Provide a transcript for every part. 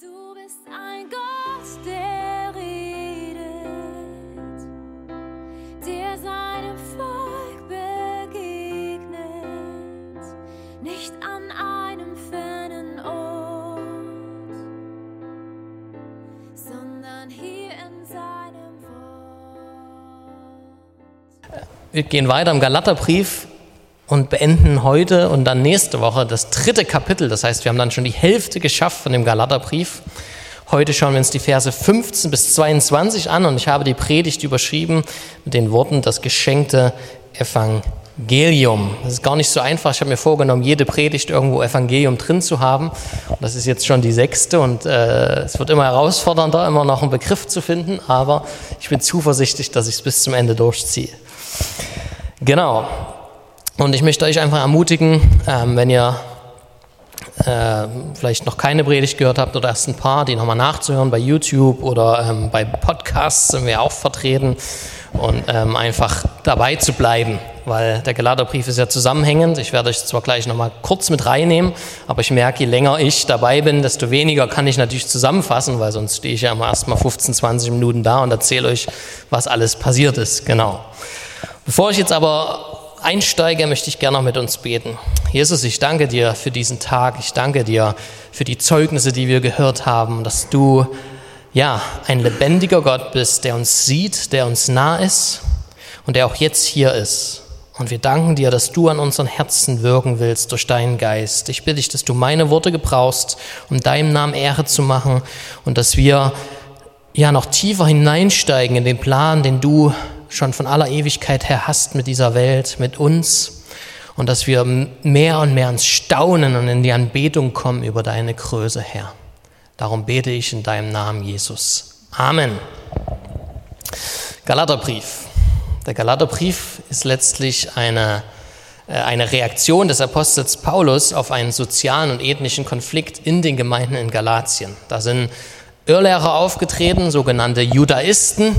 Du bist ein Gott, der redet, der seinem Volk begegnet, nicht an einem fernen Ort, sondern hier in seinem Wort. Wir gehen weiter im Galaterbrief und beenden heute und dann nächste Woche das dritte Kapitel. Das heißt, wir haben dann schon die Hälfte geschafft von dem Galaterbrief. Heute schauen wir uns die Verse 15 bis 22 an und ich habe die Predigt überschrieben mit den Worten das geschenkte Evangelium. Das ist gar nicht so einfach. Ich habe mir vorgenommen, jede Predigt irgendwo Evangelium drin zu haben. Das ist jetzt schon die sechste und äh, es wird immer herausfordernder, immer noch einen Begriff zu finden, aber ich bin zuversichtlich, dass ich es bis zum Ende durchziehe. Genau. Und ich möchte euch einfach ermutigen, ähm, wenn ihr äh, vielleicht noch keine Predigt gehört habt oder erst ein paar, die nochmal nachzuhören bei YouTube oder ähm, bei Podcasts sind wir auch vertreten und ähm, einfach dabei zu bleiben, weil der Geladerbrief ist ja zusammenhängend. Ich werde euch zwar gleich nochmal kurz mit reinnehmen, aber ich merke, je länger ich dabei bin, desto weniger kann ich natürlich zusammenfassen, weil sonst stehe ich ja immer erst mal 15, 20 Minuten da und erzähle euch, was alles passiert ist. Genau. Bevor ich jetzt aber einsteige, möchte ich gerne noch mit uns beten. Jesus, ich danke dir für diesen Tag. Ich danke dir für die Zeugnisse, die wir gehört haben, dass du ja ein lebendiger Gott bist, der uns sieht, der uns nah ist und der auch jetzt hier ist. Und wir danken dir, dass du an unseren Herzen wirken willst durch deinen Geist. Ich bitte dich, dass du meine Worte gebrauchst, um deinem Namen Ehre zu machen und dass wir ja noch tiefer hineinsteigen in den Plan, den du schon von aller Ewigkeit her hast mit dieser Welt, mit uns und dass wir mehr und mehr ins Staunen und in die Anbetung kommen über deine Größe, Herr. Darum bete ich in deinem Namen, Jesus. Amen. Galaterbrief. Der Galaterbrief ist letztlich eine, äh, eine Reaktion des Apostels Paulus auf einen sozialen und ethnischen Konflikt in den Gemeinden in Galatien. Da sind Irrlehrer aufgetreten, sogenannte Judaisten,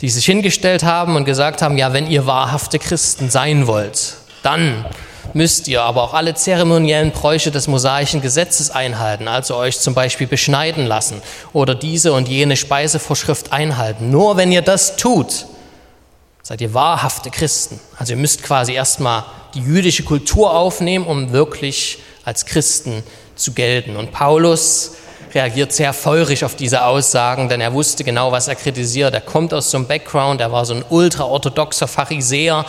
die sich hingestellt haben und gesagt haben, ja, wenn ihr wahrhafte Christen sein wollt, dann müsst ihr aber auch alle zeremoniellen Bräuche des mosaischen Gesetzes einhalten, also euch zum Beispiel beschneiden lassen oder diese und jene Speisevorschrift einhalten. Nur wenn ihr das tut, seid ihr wahrhafte Christen. Also ihr müsst quasi erstmal die jüdische Kultur aufnehmen, um wirklich als Christen zu gelten. Und Paulus reagiert sehr feurig auf diese Aussagen, denn er wusste genau, was er kritisiert. Er kommt aus so einem Background, er war so ein ultraorthodoxer Pharisäer,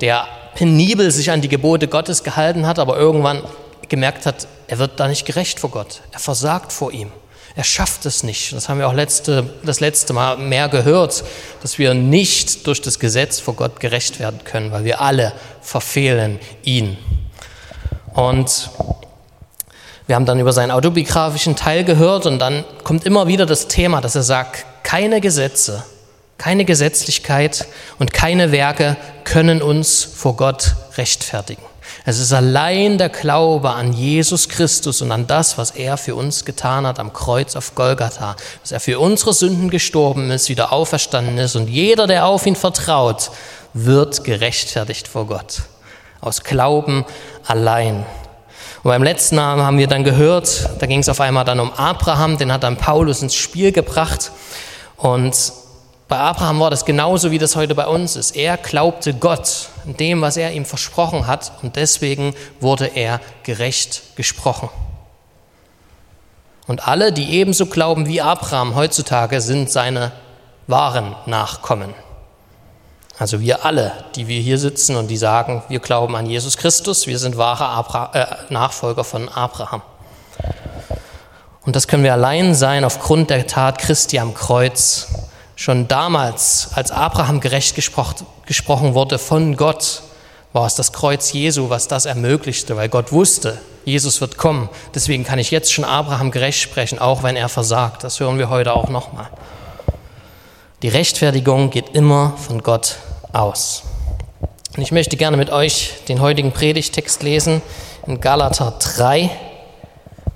der penibel sich an die Gebote Gottes gehalten hat, aber irgendwann gemerkt hat, er wird da nicht gerecht vor Gott. Er versagt vor ihm. Er schafft es nicht. Das haben wir auch letzte, das letzte Mal mehr gehört, dass wir nicht durch das Gesetz vor Gott gerecht werden können, weil wir alle verfehlen ihn. Und wir haben dann über seinen autobiografischen Teil gehört und dann kommt immer wieder das Thema, dass er sagt, keine Gesetze, keine Gesetzlichkeit und keine Werke können uns vor Gott rechtfertigen. Es ist allein der Glaube an Jesus Christus und an das, was er für uns getan hat am Kreuz auf Golgatha, dass er für unsere Sünden gestorben ist, wieder auferstanden ist und jeder, der auf ihn vertraut, wird gerechtfertigt vor Gott. Aus Glauben allein. Und beim letzten Mal haben wir dann gehört, da ging es auf einmal dann um Abraham, den hat dann Paulus ins Spiel gebracht. Und bei Abraham war das genauso, wie das heute bei uns ist. Er glaubte Gott in dem, was er ihm versprochen hat, und deswegen wurde er gerecht gesprochen. Und alle, die ebenso glauben wie Abraham heutzutage, sind seine wahren Nachkommen. Also wir alle, die wir hier sitzen und die sagen, wir glauben an Jesus Christus, wir sind wahre Abra äh, Nachfolger von Abraham. Und das können wir allein sein aufgrund der Tat Christi am Kreuz. Schon damals, als Abraham gerecht gesprochen, gesprochen wurde von Gott, war es das Kreuz Jesu, was das ermöglichte, weil Gott wusste, Jesus wird kommen. Deswegen kann ich jetzt schon Abraham gerecht sprechen, auch wenn er versagt. Das hören wir heute auch nochmal. Die Rechtfertigung geht immer von Gott aus. Und ich möchte gerne mit euch den heutigen Predigtext lesen in Galater 3,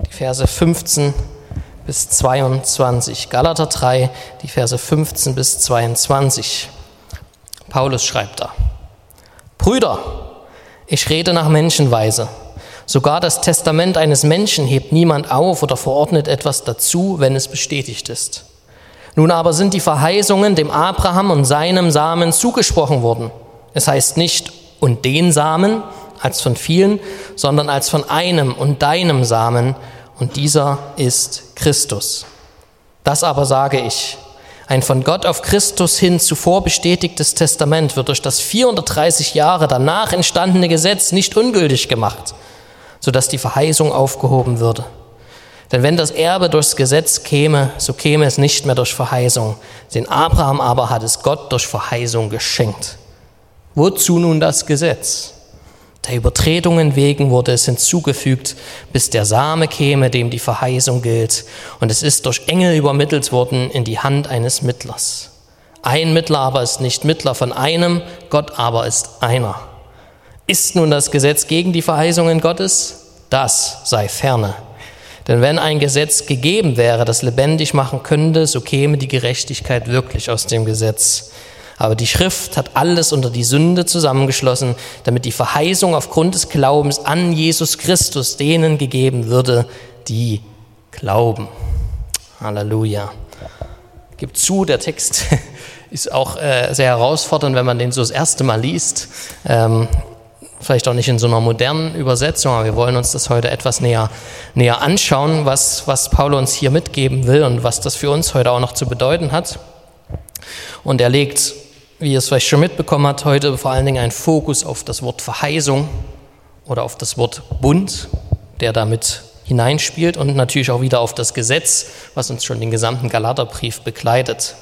die Verse 15 bis 22. Galater 3, die Verse 15 bis 22. Paulus schreibt da, Brüder, ich rede nach Menschenweise. Sogar das Testament eines Menschen hebt niemand auf oder verordnet etwas dazu, wenn es bestätigt ist. Nun aber sind die Verheißungen dem Abraham und seinem Samen zugesprochen worden. Es heißt nicht und den Samen als von vielen, sondern als von einem und deinem Samen, und dieser ist Christus. Das aber sage ich, ein von Gott auf Christus hin zuvor bestätigtes Testament wird durch das 430 Jahre danach entstandene Gesetz nicht ungültig gemacht, sodass die Verheißung aufgehoben würde. Denn wenn das Erbe durchs Gesetz käme, so käme es nicht mehr durch Verheißung. Den Abraham aber hat es Gott durch Verheißung geschenkt. Wozu nun das Gesetz? Der Übertretungen wegen wurde es hinzugefügt, bis der Same käme, dem die Verheißung gilt. Und es ist durch Engel übermittelt worden in die Hand eines Mittlers. Ein Mittler aber ist nicht Mittler von einem, Gott aber ist einer. Ist nun das Gesetz gegen die Verheißungen Gottes? Das sei ferne. Denn wenn ein Gesetz gegeben wäre, das lebendig machen könnte, so käme die Gerechtigkeit wirklich aus dem Gesetz. Aber die Schrift hat alles unter die Sünde zusammengeschlossen, damit die Verheißung aufgrund des Glaubens an Jesus Christus denen gegeben würde, die glauben. Halleluja. Gibt zu, der Text ist auch äh, sehr herausfordernd, wenn man den so das erste Mal liest. Ähm, vielleicht auch nicht in so einer modernen Übersetzung, aber wir wollen uns das heute etwas näher, näher anschauen, was, was Paulus uns hier mitgeben will und was das für uns heute auch noch zu bedeuten hat. Und er legt wie ihr es vielleicht schon mitbekommen habt, heute vor allen Dingen ein Fokus auf das Wort Verheißung oder auf das Wort Bund, der damit hineinspielt und natürlich auch wieder auf das Gesetz, was uns schon den gesamten Galaterbrief begleitet.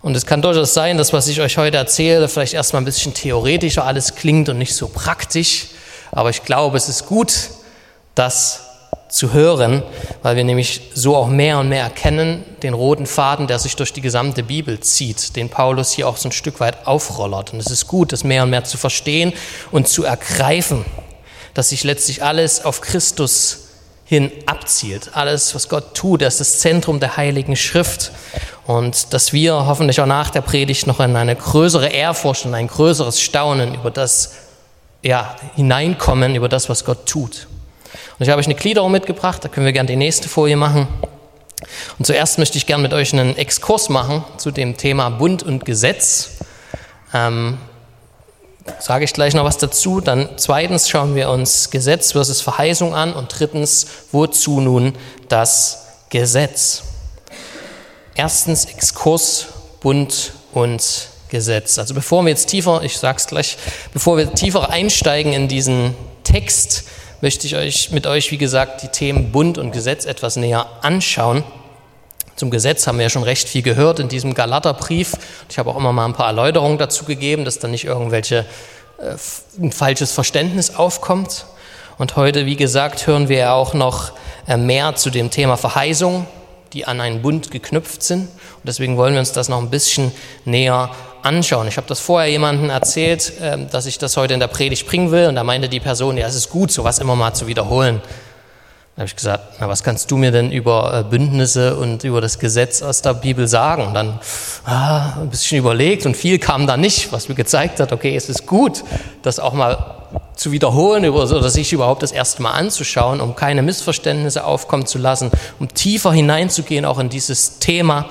Und es kann durchaus sein, dass was ich euch heute erzähle, vielleicht erstmal ein bisschen theoretischer alles klingt und nicht so praktisch, aber ich glaube, es ist gut, dass zu hören, weil wir nämlich so auch mehr und mehr erkennen, den roten Faden, der sich durch die gesamte Bibel zieht, den Paulus hier auch so ein Stück weit aufrollert. Und es ist gut, das mehr und mehr zu verstehen und zu ergreifen, dass sich letztlich alles auf Christus hin abzielt. Alles, was Gott tut, das ist das Zentrum der Heiligen Schrift. Und dass wir hoffentlich auch nach der Predigt noch in eine größere Ehrfurcht und ein größeres Staunen über das ja, hineinkommen, über das, was Gott tut. Und ich habe euch eine Gliederung mitgebracht, da können wir gerne die nächste Folie machen. Und zuerst möchte ich gerne mit euch einen Exkurs machen zu dem Thema Bund und Gesetz. Ähm, sage ich gleich noch was dazu. Dann zweitens schauen wir uns Gesetz versus Verheißung an und drittens, wozu nun das Gesetz? Erstens Exkurs, Bund und Gesetz. Also bevor wir jetzt tiefer, ich sage es gleich, bevor wir tiefer einsteigen in diesen Text, möchte ich euch mit euch, wie gesagt, die Themen Bund und Gesetz etwas näher anschauen. Zum Gesetz haben wir ja schon recht viel gehört in diesem Galaterbrief. Ich habe auch immer mal ein paar Erläuterungen dazu gegeben, dass da nicht irgendwelche äh, ein falsches Verständnis aufkommt. Und heute, wie gesagt, hören wir ja auch noch äh, mehr zu dem Thema Verheißung, die an einen Bund geknüpft sind. Und deswegen wollen wir uns das noch ein bisschen näher anschauen. Ich habe das vorher jemandem erzählt, ähm, dass ich das heute in der Predigt bringen will und da meinte die Person, ja, es ist gut, sowas immer mal zu wiederholen. Da habe ich gesagt, na, was kannst du mir denn über äh, Bündnisse und über das Gesetz aus der Bibel sagen? Und dann ah, ein bisschen überlegt und viel kam da nicht, was mir gezeigt hat, okay, es ist gut, das auch mal zu wiederholen oder sich überhaupt das erste Mal anzuschauen, um keine Missverständnisse aufkommen zu lassen, um tiefer hineinzugehen auch in dieses Thema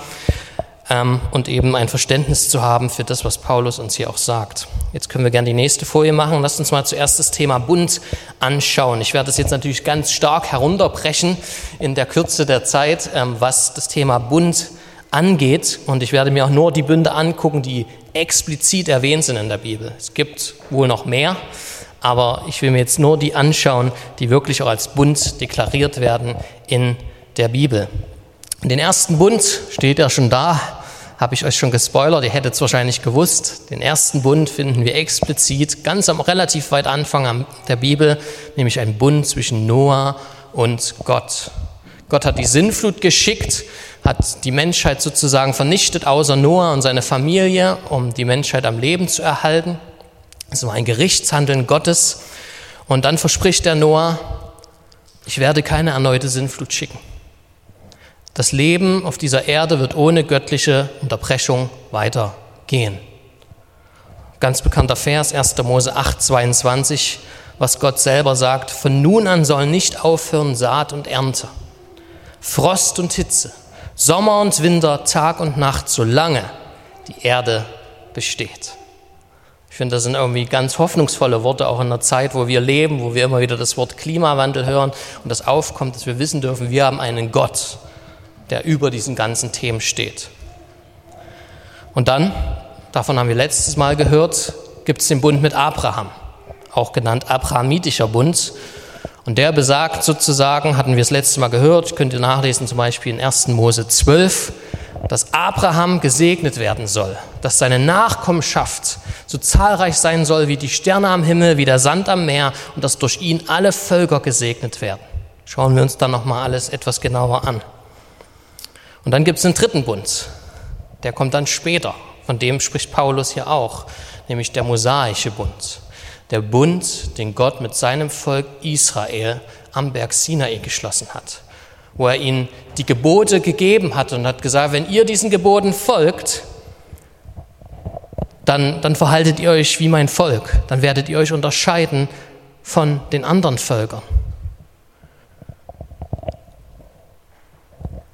ähm, und eben ein Verständnis zu haben für das, was Paulus uns hier auch sagt. Jetzt können wir gerne die nächste Folie machen. Lasst uns mal zuerst das Thema Bund anschauen. Ich werde das jetzt natürlich ganz stark herunterbrechen in der Kürze der Zeit, ähm, was das Thema Bund angeht. Und ich werde mir auch nur die Bünde angucken, die explizit erwähnt sind in der Bibel. Es gibt wohl noch mehr, aber ich will mir jetzt nur die anschauen, die wirklich auch als Bund deklariert werden in der Bibel. Den ersten Bund steht ja schon da, habe ich euch schon gespoilert, ihr hättet es wahrscheinlich gewusst. Den ersten Bund finden wir explizit ganz am relativ weit Anfang der Bibel, nämlich ein Bund zwischen Noah und Gott. Gott hat die Sinnflut geschickt, hat die Menschheit sozusagen vernichtet, außer Noah und seine Familie, um die Menschheit am Leben zu erhalten. Es war ein Gerichtshandeln Gottes. Und dann verspricht der Noah, ich werde keine erneute Sinnflut schicken. Das Leben auf dieser Erde wird ohne göttliche Unterbrechung weitergehen. Ganz bekannter Vers, 1. Mose 8, 22. was Gott selber sagt, von nun an soll nicht aufhören Saat und Ernte, Frost und Hitze, Sommer und Winter, Tag und Nacht, solange die Erde besteht. Ich finde, das sind irgendwie ganz hoffnungsvolle Worte, auch in einer Zeit, wo wir leben, wo wir immer wieder das Wort Klimawandel hören und das aufkommt, dass wir wissen dürfen, wir haben einen Gott, der über diesen ganzen Themen steht. Und dann, davon haben wir letztes Mal gehört, gibt es den Bund mit Abraham, auch genannt Abrahamitischer Bund. Und der besagt sozusagen, hatten wir das letzte Mal gehört, könnt ihr nachlesen zum Beispiel in 1. Mose 12, dass Abraham gesegnet werden soll, dass seine Nachkommenschaft so zahlreich sein soll wie die Sterne am Himmel, wie der Sand am Meer und dass durch ihn alle Völker gesegnet werden. Schauen wir uns dann nochmal alles etwas genauer an. Und dann gibt es einen dritten Bund, der kommt dann später, von dem spricht Paulus hier auch, nämlich der mosaische Bund. Der Bund, den Gott mit seinem Volk Israel am Berg Sinai geschlossen hat wo er ihnen die Gebote gegeben hat und hat gesagt, wenn ihr diesen Geboten folgt, dann, dann verhaltet ihr euch wie mein Volk, dann werdet ihr euch unterscheiden von den anderen Völkern.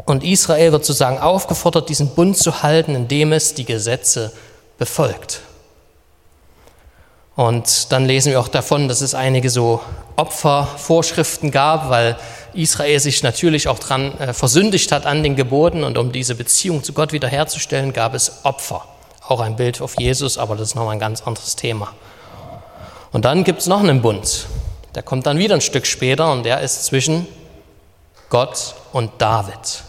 Und Israel wird sozusagen aufgefordert, diesen Bund zu halten, indem es die Gesetze befolgt. Und dann lesen wir auch davon, dass es einige so Opfervorschriften gab, weil Israel sich natürlich auch daran äh, versündigt hat an den Geboten und um diese Beziehung zu Gott wiederherzustellen, gab es Opfer. Auch ein Bild auf Jesus, aber das ist nochmal ein ganz anderes Thema. Und dann gibt es noch einen Bund. Der kommt dann wieder ein Stück später und der ist zwischen Gott und David.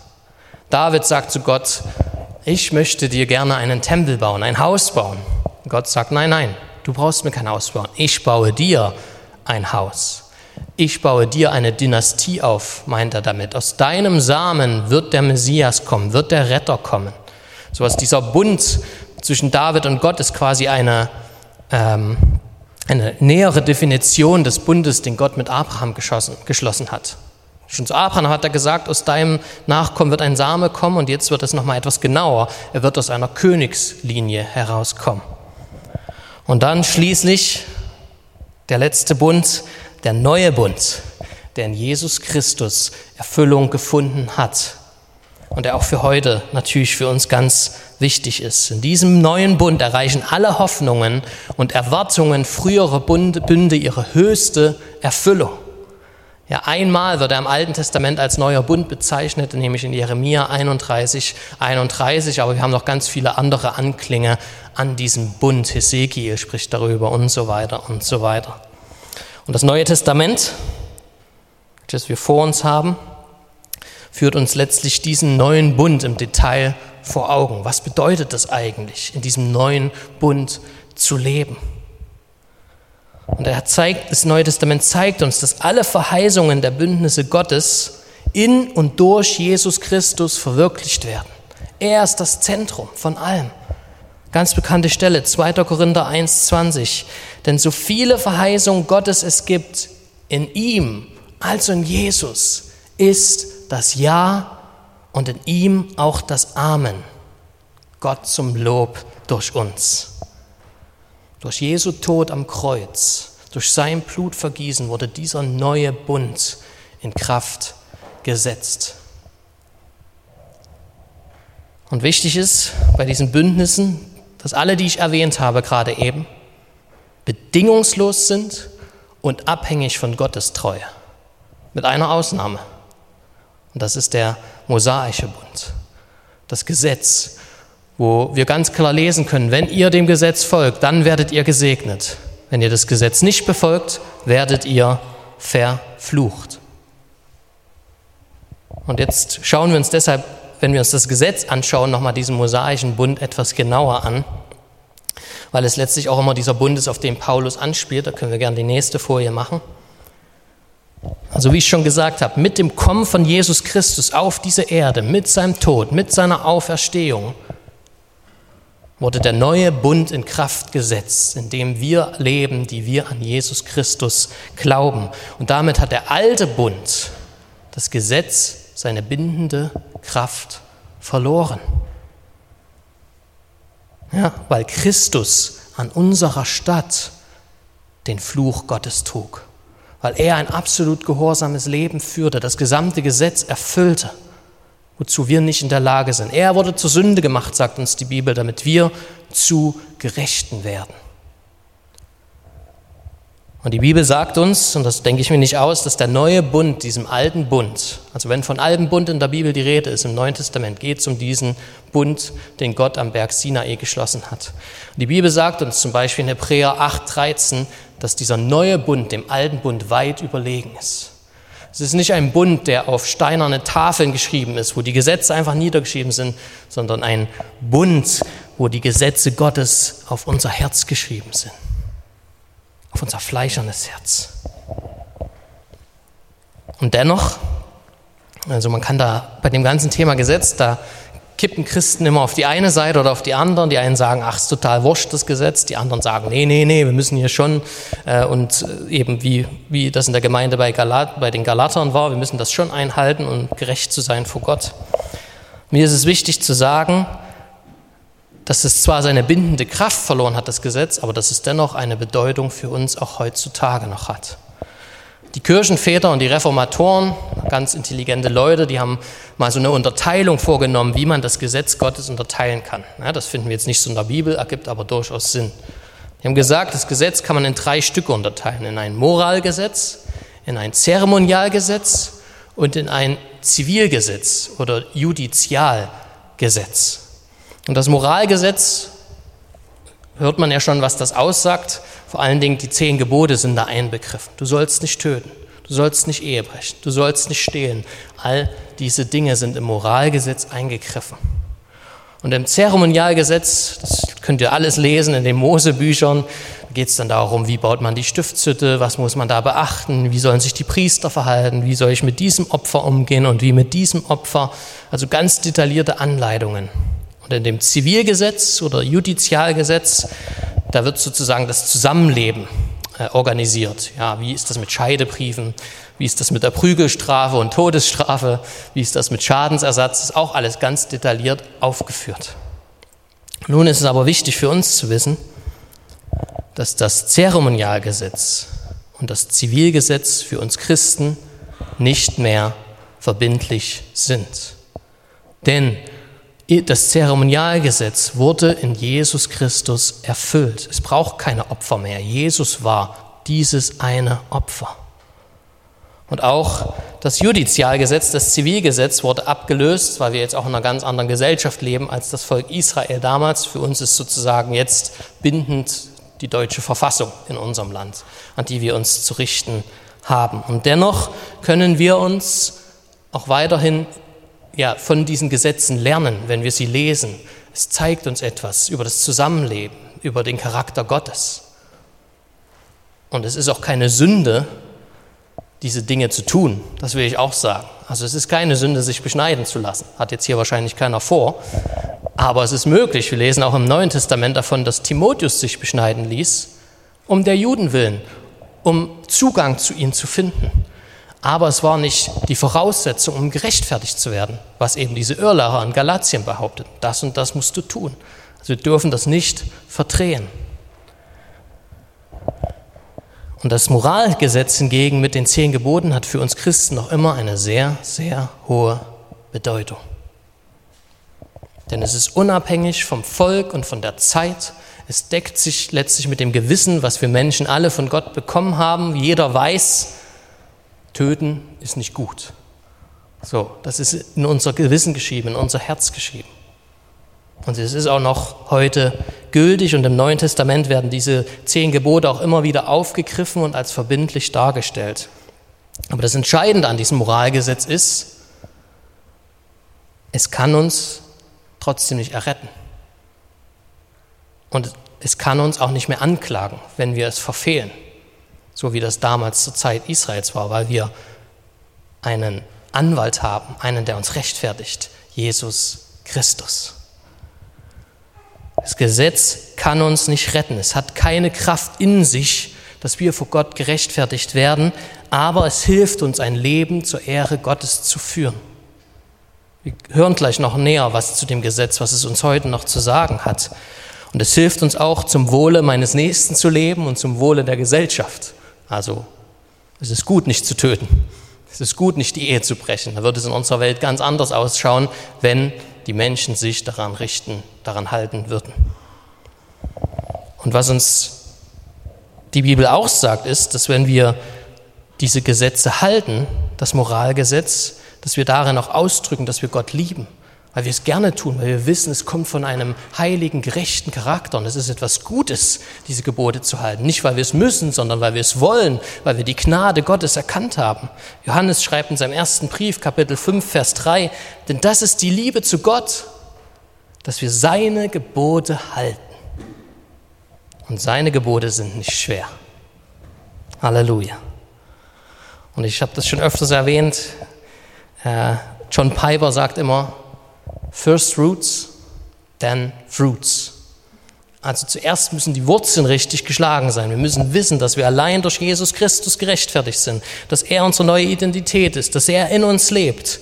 David sagt zu Gott, ich möchte dir gerne einen Tempel bauen, ein Haus bauen. Gott sagt, nein, nein, du brauchst mir kein Haus bauen. Ich baue dir ein Haus. Ich baue dir eine Dynastie auf, meint er damit. Aus deinem Samen wird der Messias kommen, wird der Retter kommen. So was dieser Bund zwischen David und Gott ist quasi eine, ähm, eine nähere Definition des Bundes, den Gott mit Abraham geschlossen hat. Schon zu Abraham hat er gesagt, aus deinem Nachkommen wird ein Same kommen und jetzt wird es nochmal etwas genauer. Er wird aus einer Königslinie herauskommen. Und dann schließlich der letzte Bund, der neue Bund, der in Jesus Christus Erfüllung gefunden hat und der auch für heute natürlich für uns ganz wichtig ist. In diesem neuen Bund erreichen alle Hoffnungen und Erwartungen früherer Bünde ihre höchste Erfüllung. Ja, einmal wird er im Alten Testament als neuer Bund bezeichnet, nämlich in Jeremia 31, 31, aber wir haben noch ganz viele andere Anklänge an diesem Bund. Hesekiel spricht darüber und so weiter und so weiter. Und das Neue Testament, das wir vor uns haben, führt uns letztlich diesen neuen Bund im Detail vor Augen. Was bedeutet das eigentlich, in diesem neuen Bund zu leben? Und er zeigt, das Neue Testament zeigt uns, dass alle Verheißungen der Bündnisse Gottes in und durch Jesus Christus verwirklicht werden. Er ist das Zentrum von allem. Ganz bekannte Stelle, 2. Korinther 1,20. Denn so viele Verheißungen Gottes es gibt, in ihm, also in Jesus, ist das Ja und in ihm auch das Amen. Gott zum Lob durch uns. Durch Jesu Tod am Kreuz, durch sein Blutvergießen wurde dieser neue Bund in Kraft gesetzt. Und wichtig ist bei diesen Bündnissen, dass alle, die ich erwähnt habe gerade eben, bedingungslos sind und abhängig von Gottes Treue. Mit einer Ausnahme. Und das ist der mosaische Bund. Das Gesetz, wo wir ganz klar lesen können, wenn ihr dem Gesetz folgt, dann werdet ihr gesegnet. Wenn ihr das Gesetz nicht befolgt, werdet ihr verflucht. Und jetzt schauen wir uns deshalb wenn wir uns das Gesetz anschauen, nochmal diesen mosaischen Bund etwas genauer an, weil es letztlich auch immer dieser Bund ist, auf den Paulus anspielt. Da können wir gerne die nächste Folie machen. Also wie ich schon gesagt habe, mit dem Kommen von Jesus Christus auf diese Erde, mit seinem Tod, mit seiner Auferstehung, wurde der neue Bund in Kraft gesetzt, in dem wir leben, die wir an Jesus Christus glauben. Und damit hat der alte Bund, das Gesetz, seine bindende Kraft verloren. Ja, weil Christus an unserer Stadt den Fluch Gottes trug, weil er ein absolut gehorsames Leben führte, das gesamte Gesetz erfüllte, wozu wir nicht in der Lage sind. Er wurde zur Sünde gemacht, sagt uns die Bibel, damit wir zu Gerechten werden. Und die Bibel sagt uns, und das denke ich mir nicht aus, dass der neue Bund diesem alten Bund, also wenn von altem Bund in der Bibel die Rede ist, im Neuen Testament geht es um diesen Bund, den Gott am Berg Sinai geschlossen hat. Und die Bibel sagt uns zum Beispiel in Hebräer 8,13, dass dieser neue Bund dem alten Bund weit überlegen ist. Es ist nicht ein Bund, der auf steinerne Tafeln geschrieben ist, wo die Gesetze einfach niedergeschrieben sind, sondern ein Bund, wo die Gesetze Gottes auf unser Herz geschrieben sind auf unser fleischernes Herz. Und dennoch, also man kann da bei dem ganzen Thema Gesetz, da kippen Christen immer auf die eine Seite oder auf die andere. Die einen sagen, ach, ist total wurscht, das Gesetz. Die anderen sagen, nee, nee, nee, wir müssen hier schon, äh, und eben wie, wie das in der Gemeinde bei, Galat, bei den Galatern war, wir müssen das schon einhalten, um gerecht zu sein vor Gott. Mir ist es wichtig zu sagen, dass es zwar seine bindende Kraft verloren hat, das Gesetz, aber dass es dennoch eine Bedeutung für uns auch heutzutage noch hat. Die Kirchenväter und die Reformatoren, ganz intelligente Leute, die haben mal so eine Unterteilung vorgenommen, wie man das Gesetz Gottes unterteilen kann. Ja, das finden wir jetzt nicht so in der Bibel, ergibt aber durchaus Sinn. Die haben gesagt, das Gesetz kann man in drei Stücke unterteilen. In ein Moralgesetz, in ein Zeremonialgesetz und in ein Zivilgesetz oder Judizialgesetz. Und das Moralgesetz, hört man ja schon, was das aussagt. Vor allen Dingen die zehn Gebote sind da einbegriffen. Du sollst nicht töten, du sollst nicht Ehe brechen, du sollst nicht stehlen. All diese Dinge sind im Moralgesetz eingegriffen. Und im Zeremonialgesetz, das könnt ihr alles lesen in den Mosebüchern, geht es dann darum, wie baut man die Stiftshütte, was muss man da beachten, wie sollen sich die Priester verhalten, wie soll ich mit diesem Opfer umgehen und wie mit diesem Opfer. Also ganz detaillierte Anleitungen. Und in dem Zivilgesetz oder Judizialgesetz, da wird sozusagen das Zusammenleben äh, organisiert. Ja, wie ist das mit Scheidebriefen? Wie ist das mit der Prügelstrafe und Todesstrafe? Wie ist das mit Schadensersatz? Das ist auch alles ganz detailliert aufgeführt. Nun ist es aber wichtig für uns zu wissen, dass das Zeremonialgesetz und das Zivilgesetz für uns Christen nicht mehr verbindlich sind. Denn das Zeremonialgesetz wurde in Jesus Christus erfüllt. Es braucht keine Opfer mehr. Jesus war dieses eine Opfer. Und auch das Judizialgesetz, das Zivilgesetz wurde abgelöst, weil wir jetzt auch in einer ganz anderen Gesellschaft leben als das Volk Israel damals. Für uns ist sozusagen jetzt bindend die deutsche Verfassung in unserem Land, an die wir uns zu richten haben. Und dennoch können wir uns auch weiterhin ja, von diesen Gesetzen lernen, wenn wir sie lesen. Es zeigt uns etwas über das Zusammenleben, über den Charakter Gottes. Und es ist auch keine Sünde, diese Dinge zu tun. Das will ich auch sagen. Also es ist keine Sünde, sich beschneiden zu lassen. Hat jetzt hier wahrscheinlich keiner vor. Aber es ist möglich. Wir lesen auch im Neuen Testament davon, dass Timotheus sich beschneiden ließ, um der Juden willen, um Zugang zu ihnen zu finden. Aber es war nicht die Voraussetzung, um gerechtfertigt zu werden, was eben diese Irrlehrer an Galatien behauptet. Das und das musst du tun. Also wir dürfen das nicht verdrehen. Und das Moralgesetz hingegen mit den zehn Geboten hat für uns Christen noch immer eine sehr, sehr hohe Bedeutung. Denn es ist unabhängig vom Volk und von der Zeit. Es deckt sich letztlich mit dem Gewissen, was wir Menschen alle von Gott bekommen haben. Jeder weiß, Töten ist nicht gut. So, das ist in unser Gewissen geschrieben, in unser Herz geschrieben. Und es ist auch noch heute gültig und im Neuen Testament werden diese zehn Gebote auch immer wieder aufgegriffen und als verbindlich dargestellt. Aber das Entscheidende an diesem Moralgesetz ist, es kann uns trotzdem nicht erretten. Und es kann uns auch nicht mehr anklagen, wenn wir es verfehlen so wie das damals zur Zeit Israels war, weil wir einen Anwalt haben, einen, der uns rechtfertigt, Jesus Christus. Das Gesetz kann uns nicht retten. Es hat keine Kraft in sich, dass wir vor Gott gerechtfertigt werden, aber es hilft uns, ein Leben zur Ehre Gottes zu führen. Wir hören gleich noch näher was zu dem Gesetz, was es uns heute noch zu sagen hat. Und es hilft uns auch, zum Wohle meines Nächsten zu leben und zum Wohle der Gesellschaft. Also, es ist gut, nicht zu töten. Es ist gut, nicht die Ehe zu brechen. Da würde es in unserer Welt ganz anders ausschauen, wenn die Menschen sich daran richten, daran halten würden. Und was uns die Bibel auch sagt, ist, dass wenn wir diese Gesetze halten, das Moralgesetz, dass wir darin auch ausdrücken, dass wir Gott lieben, weil wir es gerne tun, weil wir wissen, es kommt von einem heiligen, gerechten Charakter und es ist etwas Gutes, diese Gebote zu halten. Nicht, weil wir es müssen, sondern weil wir es wollen, weil wir die Gnade Gottes erkannt haben. Johannes schreibt in seinem ersten Brief, Kapitel 5, Vers 3, denn das ist die Liebe zu Gott, dass wir seine Gebote halten. Und seine Gebote sind nicht schwer. Halleluja. Und ich habe das schon öfters erwähnt. Äh, John Piper sagt immer, First Roots, then Fruits. Also zuerst müssen die Wurzeln richtig geschlagen sein. Wir müssen wissen, dass wir allein durch Jesus Christus gerechtfertigt sind, dass er unsere neue Identität ist, dass er in uns lebt.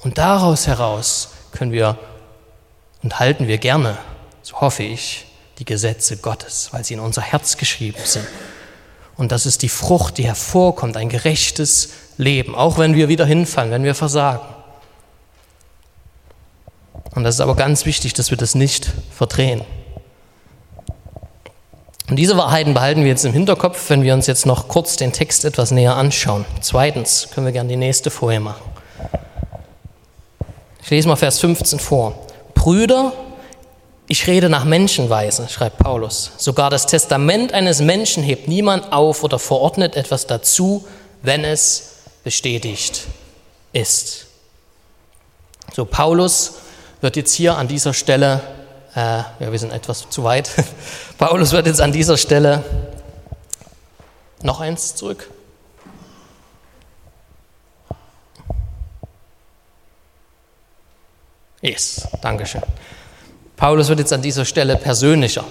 Und daraus heraus können wir und halten wir gerne, so hoffe ich, die Gesetze Gottes, weil sie in unser Herz geschrieben sind. Und das ist die Frucht, die hervorkommt, ein gerechtes Leben, auch wenn wir wieder hinfallen, wenn wir versagen. Und das ist aber ganz wichtig, dass wir das nicht verdrehen. Und diese Wahrheiten behalten wir jetzt im Hinterkopf, wenn wir uns jetzt noch kurz den Text etwas näher anschauen. Zweitens können wir gerne die nächste Folie machen. Ich lese mal Vers 15 vor. Brüder, ich rede nach Menschenweise, schreibt Paulus. Sogar das Testament eines Menschen hebt niemand auf oder verordnet etwas dazu, wenn es bestätigt ist. So, Paulus wird jetzt hier an dieser Stelle, äh, ja, wir sind etwas zu weit, Paulus wird jetzt an dieser Stelle noch eins zurück. Yes, Dankeschön. Paulus wird jetzt an dieser Stelle persönlicher.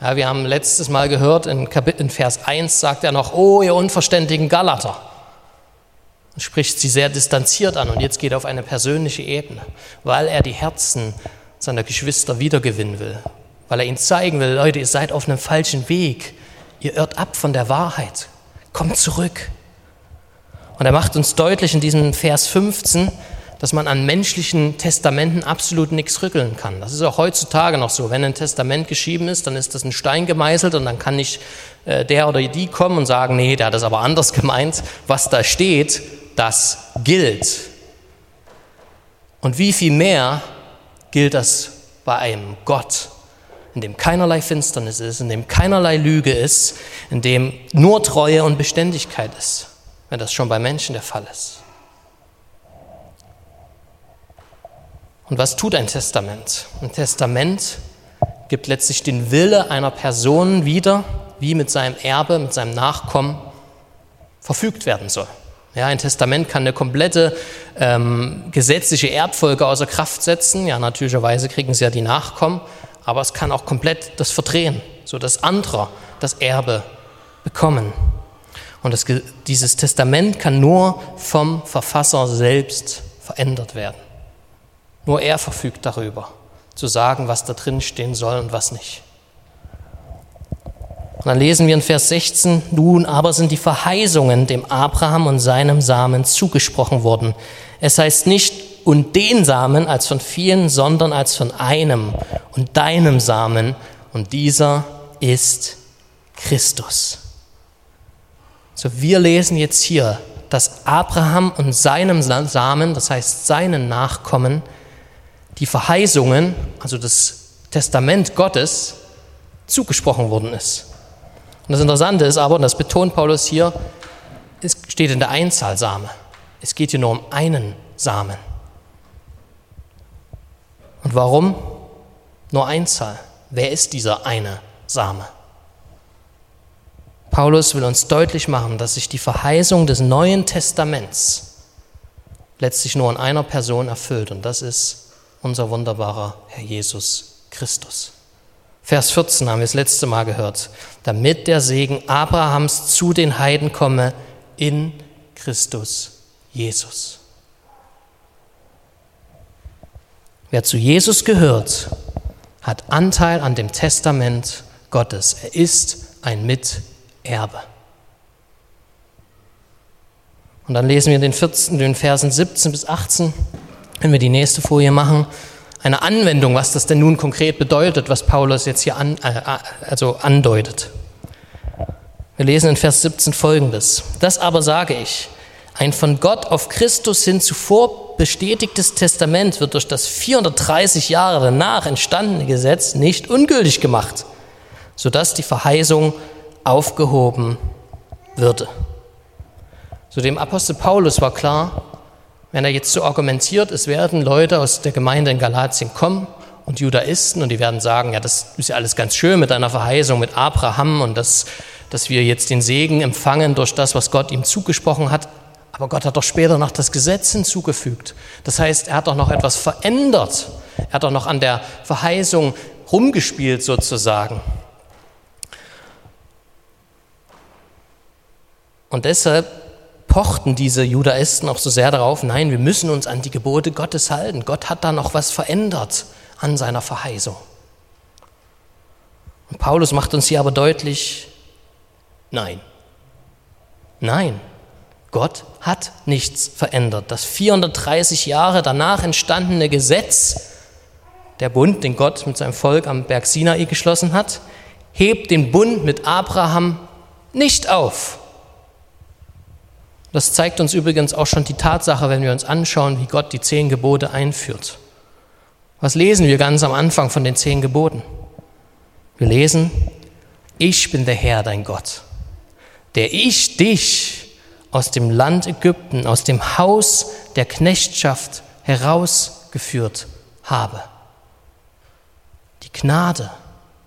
Ja, wir haben letztes Mal gehört, in, Vers 1 sagt er noch, oh ihr unverständigen Galater und spricht sie sehr distanziert an. Und jetzt geht er auf eine persönliche Ebene, weil er die Herzen seiner Geschwister wiedergewinnen will, weil er ihnen zeigen will, Leute, ihr seid auf einem falschen Weg, ihr irrt ab von der Wahrheit, kommt zurück. Und er macht uns deutlich in diesem Vers 15, dass man an menschlichen Testamenten absolut nichts rütteln kann. Das ist auch heutzutage noch so. Wenn ein Testament geschrieben ist, dann ist das ein Stein gemeißelt und dann kann nicht äh, der oder die kommen und sagen, nee, der hat das aber anders gemeint. Was da steht, das gilt. Und wie viel mehr gilt das bei einem Gott, in dem keinerlei Finsternis ist, in dem keinerlei Lüge ist, in dem nur Treue und Beständigkeit ist, wenn das schon bei Menschen der Fall ist. Und was tut ein Testament? Ein Testament gibt letztlich den Wille einer Person wieder, wie mit seinem Erbe, mit seinem Nachkommen verfügt werden soll. Ja, ein Testament kann eine komplette ähm, gesetzliche Erbfolge außer Kraft setzen. Ja, natürlicherweise kriegen sie ja die Nachkommen, aber es kann auch komplett das verdrehen, sodass andere das Erbe bekommen. Und das, dieses Testament kann nur vom Verfasser selbst verändert werden. Nur er verfügt darüber, zu sagen, was da drin stehen soll und was nicht. Und dann lesen wir in Vers 16, nun aber sind die Verheißungen dem Abraham und seinem Samen zugesprochen worden. Es heißt nicht und den Samen als von vielen, sondern als von einem und deinem Samen. Und dieser ist Christus. So, wir lesen jetzt hier, dass Abraham und seinem Samen, das heißt seinen Nachkommen, die Verheißungen, also das Testament Gottes, zugesprochen worden ist. Und das Interessante ist aber, und das betont Paulus hier, es steht in der Einzahl Same. Es geht hier nur um einen Samen. Und warum? Nur Einzahl. Wer ist dieser eine Same? Paulus will uns deutlich machen, dass sich die Verheißung des Neuen Testaments letztlich nur in einer Person erfüllt. Und das ist unser wunderbarer Herr Jesus Christus. Vers 14 haben wir das letzte Mal gehört. Damit der Segen Abrahams zu den Heiden komme in Christus Jesus. Wer zu Jesus gehört, hat Anteil an dem Testament Gottes. Er ist ein Miterbe. Und dann lesen wir den, 14, den Versen 17 bis 18, wenn wir die nächste Folie machen, eine Anwendung, was das denn nun konkret bedeutet, was Paulus jetzt hier an, äh, also andeutet. Wir lesen in Vers 17 folgendes. Das aber sage ich, ein von Gott auf Christus hin zuvor bestätigtes Testament wird durch das 430 Jahre danach entstandene Gesetz nicht ungültig gemacht, sodass die Verheißung aufgehoben würde. So dem Apostel Paulus war klar, wenn er jetzt so argumentiert, es werden Leute aus der Gemeinde in Galatien kommen und Judaisten und die werden sagen, ja, das ist ja alles ganz schön mit einer Verheißung mit Abraham und das, dass wir jetzt den Segen empfangen durch das, was Gott ihm zugesprochen hat. Aber Gott hat doch später noch das Gesetz hinzugefügt. Das heißt, er hat doch noch etwas verändert. Er hat doch noch an der Verheißung rumgespielt sozusagen. Und deshalb pochten diese Judaisten auch so sehr darauf, nein, wir müssen uns an die Gebote Gottes halten. Gott hat da noch was verändert an seiner Verheißung. Und Paulus macht uns hier aber deutlich, nein, nein, Gott hat nichts verändert. Das 430 Jahre danach entstandene Gesetz, der Bund, den Gott mit seinem Volk am Berg Sinai geschlossen hat, hebt den Bund mit Abraham nicht auf. Das zeigt uns übrigens auch schon die Tatsache, wenn wir uns anschauen, wie Gott die zehn Gebote einführt. Was lesen wir ganz am Anfang von den zehn Geboten? Wir lesen, ich bin der Herr, dein Gott, der ich dich aus dem Land Ägypten, aus dem Haus der Knechtschaft herausgeführt habe. Die Gnade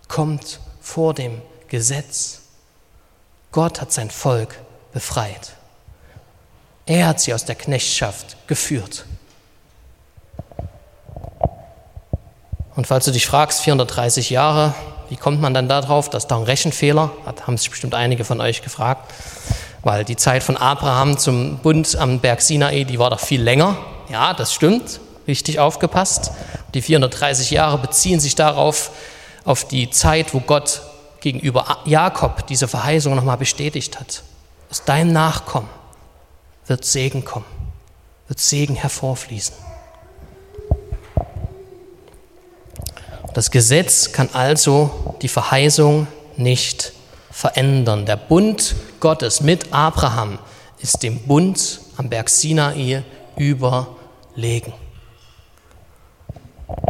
kommt vor dem Gesetz. Gott hat sein Volk befreit. Er hat sie aus der Knechtschaft geführt. Und falls du dich fragst, 430 Jahre, wie kommt man dann darauf, dass da ein Rechenfehler, hat, haben sich bestimmt einige von euch gefragt, weil die Zeit von Abraham zum Bund am Berg Sinai, die war doch viel länger. Ja, das stimmt, richtig aufgepasst. Die 430 Jahre beziehen sich darauf, auf die Zeit, wo Gott gegenüber Jakob diese Verheißung nochmal bestätigt hat. Aus deinem Nachkommen wird Segen kommen, wird Segen hervorfließen. Das Gesetz kann also die Verheißung nicht verändern. Der Bund Gottes mit Abraham ist dem Bund am Berg Sinai überlegen.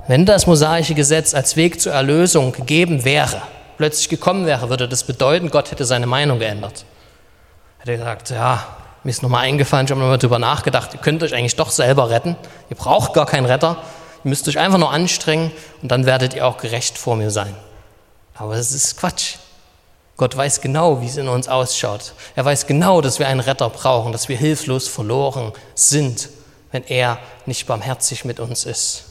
Wenn das mosaische Gesetz als Weg zur Erlösung gegeben wäre, plötzlich gekommen wäre, würde das bedeuten, Gott hätte seine Meinung geändert. Er hätte gesagt, ja, mir ist nochmal eingefallen, ich habe nochmal darüber nachgedacht, ihr könnt euch eigentlich doch selber retten. Ihr braucht gar keinen Retter. Ihr müsst euch einfach nur anstrengen und dann werdet ihr auch gerecht vor mir sein. Aber es ist Quatsch. Gott weiß genau, wie es in uns ausschaut. Er weiß genau, dass wir einen Retter brauchen, dass wir hilflos verloren sind, wenn er nicht barmherzig mit uns ist.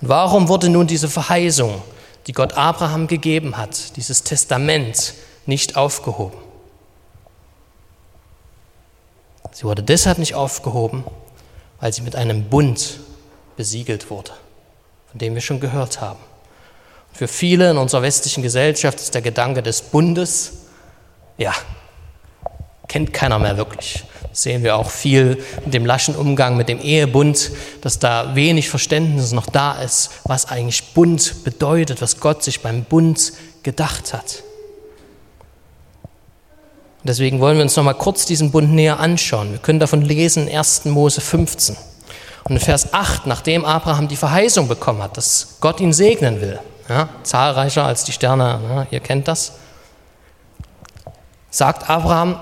Und warum wurde nun diese Verheißung, die Gott Abraham gegeben hat, dieses Testament, nicht aufgehoben? Sie wurde deshalb nicht aufgehoben, weil sie mit einem Bund besiegelt wurde, von dem wir schon gehört haben. Und für viele in unserer westlichen Gesellschaft ist der Gedanke des Bundes, ja, kennt keiner mehr wirklich. Das sehen wir auch viel mit dem laschen Umgang mit dem Ehebund, dass da wenig Verständnis noch da ist, was eigentlich Bund bedeutet, was Gott sich beim Bund gedacht hat. Und deswegen wollen wir uns noch mal kurz diesen Bund näher anschauen. Wir können davon lesen in 1. Mose 15. Und in Vers 8, nachdem Abraham die Verheißung bekommen hat, dass Gott ihn segnen will, ja, zahlreicher als die Sterne, ja, ihr kennt das, sagt Abraham,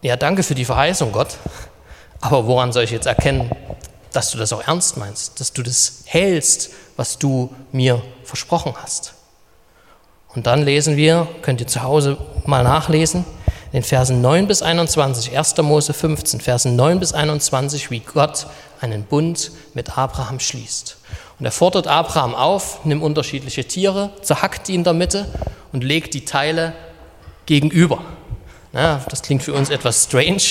ja, danke für die Verheißung, Gott, aber woran soll ich jetzt erkennen, dass du das auch ernst meinst, dass du das hältst, was du mir versprochen hast? Und dann lesen wir, könnt ihr zu Hause mal nachlesen, in den Versen 9 bis 21, 1. Mose 15, Versen 9 bis 21, wie Gott einen Bund mit Abraham schließt. Und er fordert Abraham auf, nimm unterschiedliche Tiere, zerhackt die in der Mitte und legt die Teile gegenüber. Ja, das klingt für uns etwas strange.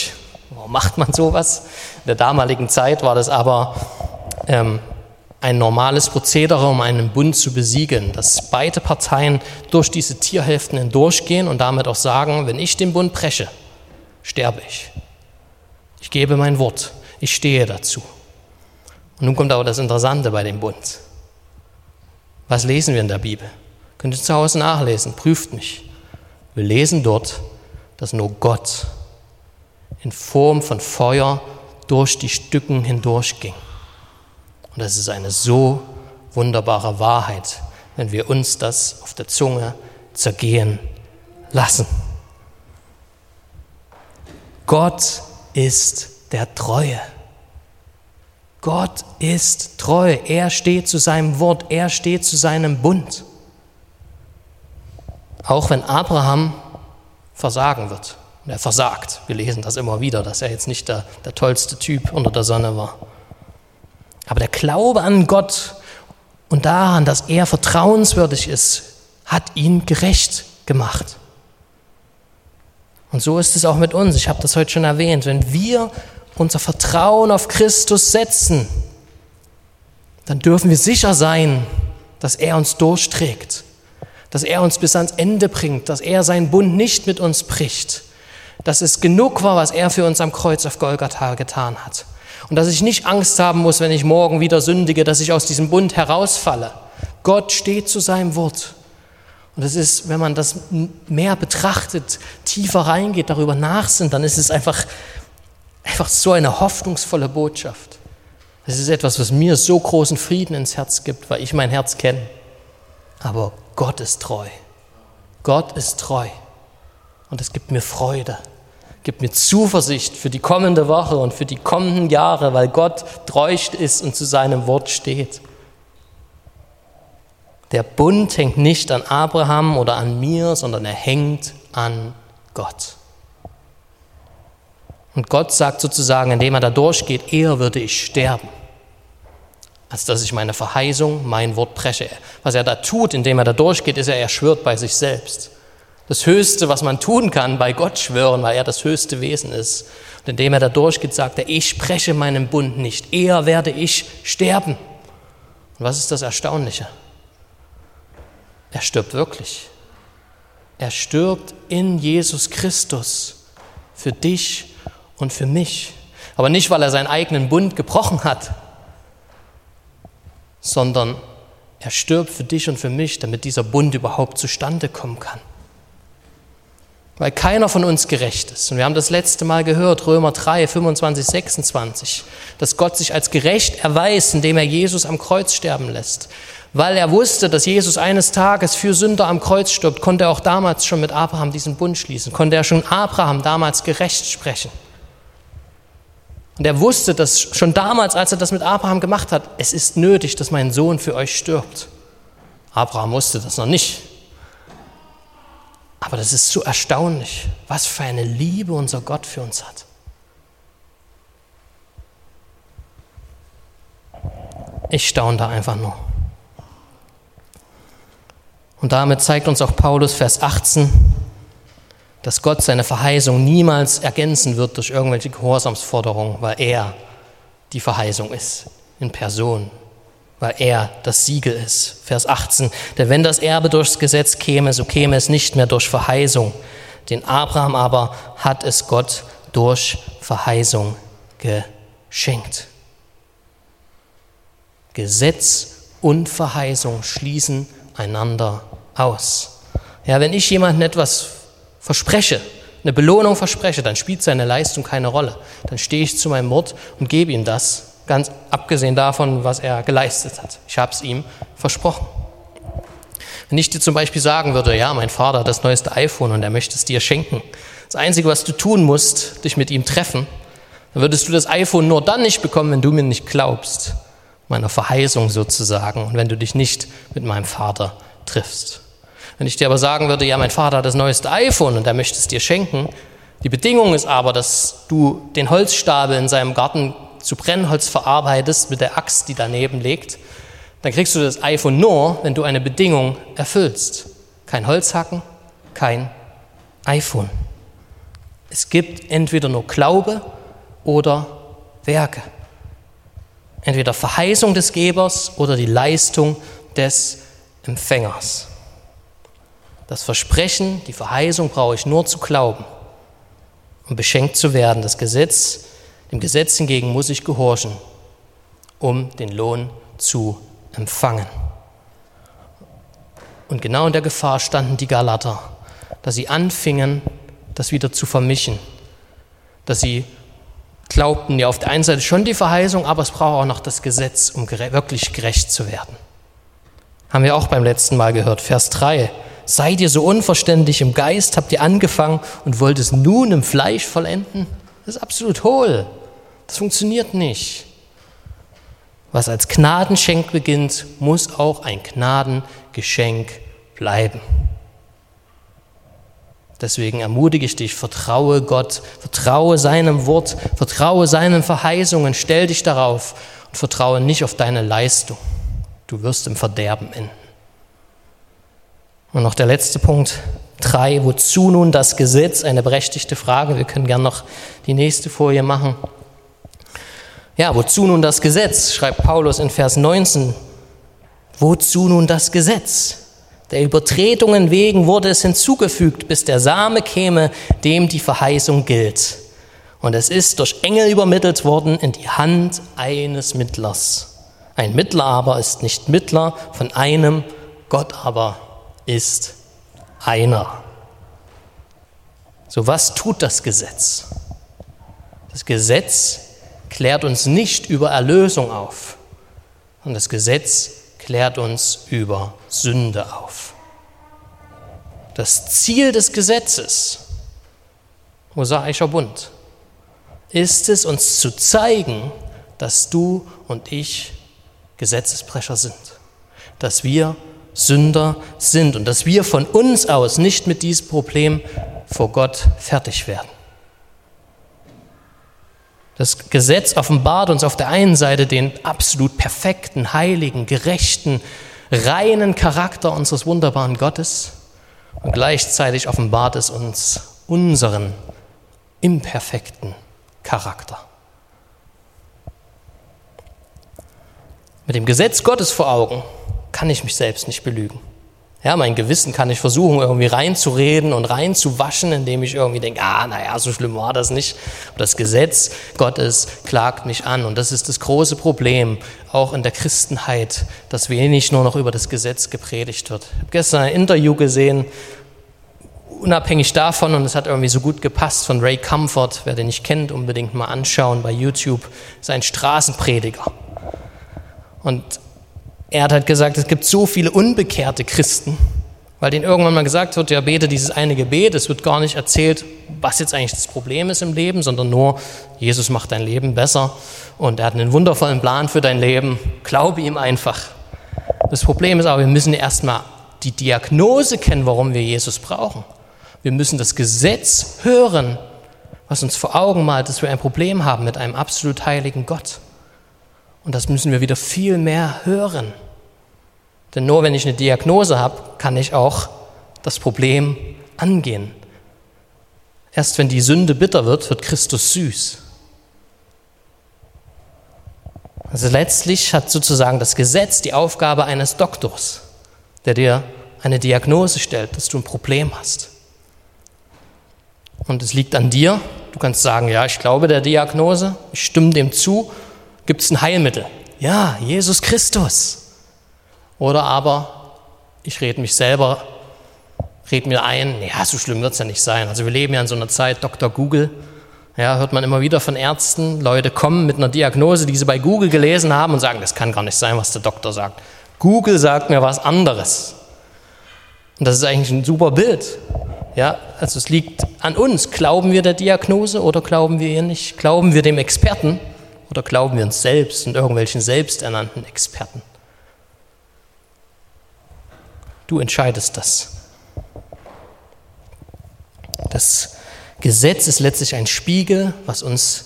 Warum macht man sowas? In der damaligen Zeit war das aber ähm, ein normales Prozedere, um einen Bund zu besiegeln, dass beide Parteien durch diese Tierhälften hindurchgehen und damit auch sagen, wenn ich den Bund breche, sterbe ich. Ich gebe mein Wort, ich stehe dazu. Und nun kommt aber das Interessante bei dem Bund. Was lesen wir in der Bibel? Könnt ihr zu Hause nachlesen, prüft mich. Wir lesen dort, dass nur Gott in Form von Feuer durch die Stücken hindurchging. Und das ist eine so wunderbare Wahrheit, wenn wir uns das auf der Zunge zergehen lassen. Gott ist der Treue. Gott ist treu. Er steht zu seinem Wort. Er steht zu seinem Bund. Auch wenn Abraham versagen wird. Und er versagt. Wir lesen das immer wieder, dass er jetzt nicht der, der tollste Typ unter der Sonne war. Aber der Glaube an Gott und daran, dass er vertrauenswürdig ist, hat ihn gerecht gemacht. Und so ist es auch mit uns. Ich habe das heute schon erwähnt. Wenn wir unser Vertrauen auf Christus setzen, dann dürfen wir sicher sein, dass er uns durchträgt, dass er uns bis ans Ende bringt, dass er seinen Bund nicht mit uns bricht, dass es genug war, was er für uns am Kreuz auf Golgatha getan hat. Und dass ich nicht Angst haben muss, wenn ich morgen wieder sündige, dass ich aus diesem Bund herausfalle. Gott steht zu seinem Wort. Und es ist, wenn man das mehr betrachtet, tiefer reingeht, darüber nachsinnt, dann ist es einfach, einfach so eine hoffnungsvolle Botschaft. Es ist etwas, was mir so großen Frieden ins Herz gibt, weil ich mein Herz kenne. Aber Gott ist treu. Gott ist treu. Und es gibt mir Freude. Gib mir Zuversicht für die kommende Woche und für die kommenden Jahre, weil Gott treu ist und zu seinem Wort steht. Der Bund hängt nicht an Abraham oder an mir, sondern er hängt an Gott. Und Gott sagt sozusagen, indem er da durchgeht, eher würde ich sterben, als dass ich meine Verheißung, mein Wort breche. Was er da tut, indem er da durchgeht, ist er, er schwört bei sich selbst das Höchste, was man tun kann, bei Gott schwören, weil er das höchste Wesen ist. Und indem er da durchgeht, sagt er, ich spreche meinen Bund nicht, eher werde ich sterben. Und was ist das Erstaunliche? Er stirbt wirklich. Er stirbt in Jesus Christus für dich und für mich. Aber nicht, weil er seinen eigenen Bund gebrochen hat, sondern er stirbt für dich und für mich, damit dieser Bund überhaupt zustande kommen kann weil keiner von uns gerecht ist. Und wir haben das letzte Mal gehört, Römer 3, 25, 26, dass Gott sich als gerecht erweist, indem er Jesus am Kreuz sterben lässt. Weil er wusste, dass Jesus eines Tages für Sünder am Kreuz stirbt, konnte er auch damals schon mit Abraham diesen Bund schließen, konnte er schon Abraham damals gerecht sprechen. Und er wusste dass schon damals, als er das mit Abraham gemacht hat, es ist nötig, dass mein Sohn für euch stirbt. Abraham wusste das noch nicht. Aber das ist so erstaunlich, was für eine Liebe unser Gott für uns hat. Ich staune da einfach nur. Und damit zeigt uns auch Paulus Vers 18, dass Gott seine Verheißung niemals ergänzen wird durch irgendwelche Gehorsamsforderungen, weil er die Verheißung ist in Person weil er das Siegel ist. Vers 18. Denn wenn das Erbe durchs Gesetz käme, so käme es nicht mehr durch Verheißung. Den Abraham aber hat es Gott durch Verheißung geschenkt. Gesetz und Verheißung schließen einander aus. Ja, wenn ich jemandem etwas verspreche, eine Belohnung verspreche, dann spielt seine Leistung keine Rolle. Dann stehe ich zu meinem Wort und gebe ihm das ganz abgesehen davon, was er geleistet hat. Ich habe es ihm versprochen. Wenn ich dir zum Beispiel sagen würde, ja, mein Vater hat das neueste iPhone und er möchte es dir schenken. Das Einzige, was du tun musst, dich mit ihm treffen, dann würdest du das iPhone nur dann nicht bekommen, wenn du mir nicht glaubst, meiner Verheißung sozusagen, und wenn du dich nicht mit meinem Vater triffst. Wenn ich dir aber sagen würde, ja, mein Vater hat das neueste iPhone und er möchte es dir schenken, die Bedingung ist aber, dass du den Holzstapel in seinem Garten zu Brennholz verarbeitest mit der Axt, die daneben liegt, dann kriegst du das iPhone nur, wenn du eine Bedingung erfüllst. Kein Holzhacken, kein iPhone. Es gibt entweder nur Glaube oder Werke. Entweder Verheißung des Gebers oder die Leistung des Empfängers. Das Versprechen, die Verheißung brauche ich nur zu glauben, um beschenkt zu werden. Das Gesetz, dem Gesetz hingegen muss ich gehorchen, um den Lohn zu empfangen. Und genau in der Gefahr standen die Galater, dass sie anfingen, das wieder zu vermischen, dass sie glaubten ja auf der einen Seite schon die Verheißung, aber es braucht auch noch das Gesetz, um wirklich gerecht zu werden. Haben wir auch beim letzten Mal gehört, Vers 3. Seid ihr so unverständlich im Geist, habt ihr angefangen und wollt es nun im Fleisch vollenden? Das ist absolut hohl. Das funktioniert nicht. Was als Gnadenschenk beginnt, muss auch ein Gnadengeschenk bleiben. Deswegen ermutige ich dich, vertraue Gott, vertraue seinem Wort, vertraue seinen Verheißungen, stell dich darauf und vertraue nicht auf deine Leistung. Du wirst im Verderben enden. Und noch der letzte Punkt, drei, wozu nun das Gesetz? Eine berechtigte Frage. Wir können gern noch die nächste Folie machen. Ja, wozu nun das Gesetz? Schreibt Paulus in Vers 19. Wozu nun das Gesetz? Der Übertretungen wegen wurde es hinzugefügt, bis der Same käme, dem die Verheißung gilt. Und es ist durch Engel übermittelt worden in die Hand eines Mittlers. Ein Mittler aber ist nicht Mittler von einem, Gott aber ist einer. So was tut das Gesetz? Das Gesetz klärt uns nicht über Erlösung auf, und das Gesetz klärt uns über Sünde auf. Das Ziel des Gesetzes, Mosaischer Bund, ist es, uns zu zeigen, dass du und ich Gesetzesbrecher sind, dass wir Sünder sind und dass wir von uns aus nicht mit diesem Problem vor Gott fertig werden. Das Gesetz offenbart uns auf der einen Seite den absolut perfekten, heiligen, gerechten, reinen Charakter unseres wunderbaren Gottes und gleichzeitig offenbart es uns unseren imperfekten Charakter. Mit dem Gesetz Gottes vor Augen kann ich mich selbst nicht belügen. Ja, mein Gewissen kann ich versuchen, irgendwie reinzureden und reinzuwaschen, indem ich irgendwie denke, ah, naja, so schlimm war das nicht. Das Gesetz Gottes klagt mich an. Und das ist das große Problem, auch in der Christenheit, dass wenig nur noch über das Gesetz gepredigt wird. Ich habe gestern ein Interview gesehen, unabhängig davon, und es hat irgendwie so gut gepasst, von Ray Comfort, wer den nicht kennt, unbedingt mal anschauen bei YouTube, ist ein Straßenprediger. Und er hat halt gesagt, es gibt so viele unbekehrte Christen, weil denen irgendwann mal gesagt wird, ja, bete dieses eine Gebet, es wird gar nicht erzählt, was jetzt eigentlich das Problem ist im Leben, sondern nur, Jesus macht dein Leben besser und er hat einen wundervollen Plan für dein Leben, glaube ihm einfach. Das Problem ist aber, wir müssen erstmal die Diagnose kennen, warum wir Jesus brauchen. Wir müssen das Gesetz hören, was uns vor Augen malt, dass wir ein Problem haben mit einem absolut heiligen Gott. Und das müssen wir wieder viel mehr hören. Denn nur wenn ich eine Diagnose habe, kann ich auch das Problem angehen. Erst wenn die Sünde bitter wird, wird Christus süß. Also letztlich hat sozusagen das Gesetz die Aufgabe eines Doktors, der dir eine Diagnose stellt, dass du ein Problem hast. Und es liegt an dir. Du kannst sagen, ja, ich glaube der Diagnose, ich stimme dem zu Gibt es ein Heilmittel? Ja, Jesus Christus. Oder aber ich rede mich selber, rede mir ein, ja, so schlimm wird es ja nicht sein. Also wir leben ja in so einer Zeit, Dr. Google, ja, hört man immer wieder von Ärzten, Leute kommen mit einer Diagnose, die sie bei Google gelesen haben und sagen, das kann gar nicht sein, was der Doktor sagt. Google sagt mir was anderes. Und das ist eigentlich ein super Bild. Ja, also es liegt an uns. Glauben wir der Diagnose oder glauben wir ihr nicht? Glauben wir dem Experten oder glauben wir uns selbst und irgendwelchen selbsternannten Experten? Du entscheidest das. Das Gesetz ist letztlich ein Spiegel, was uns,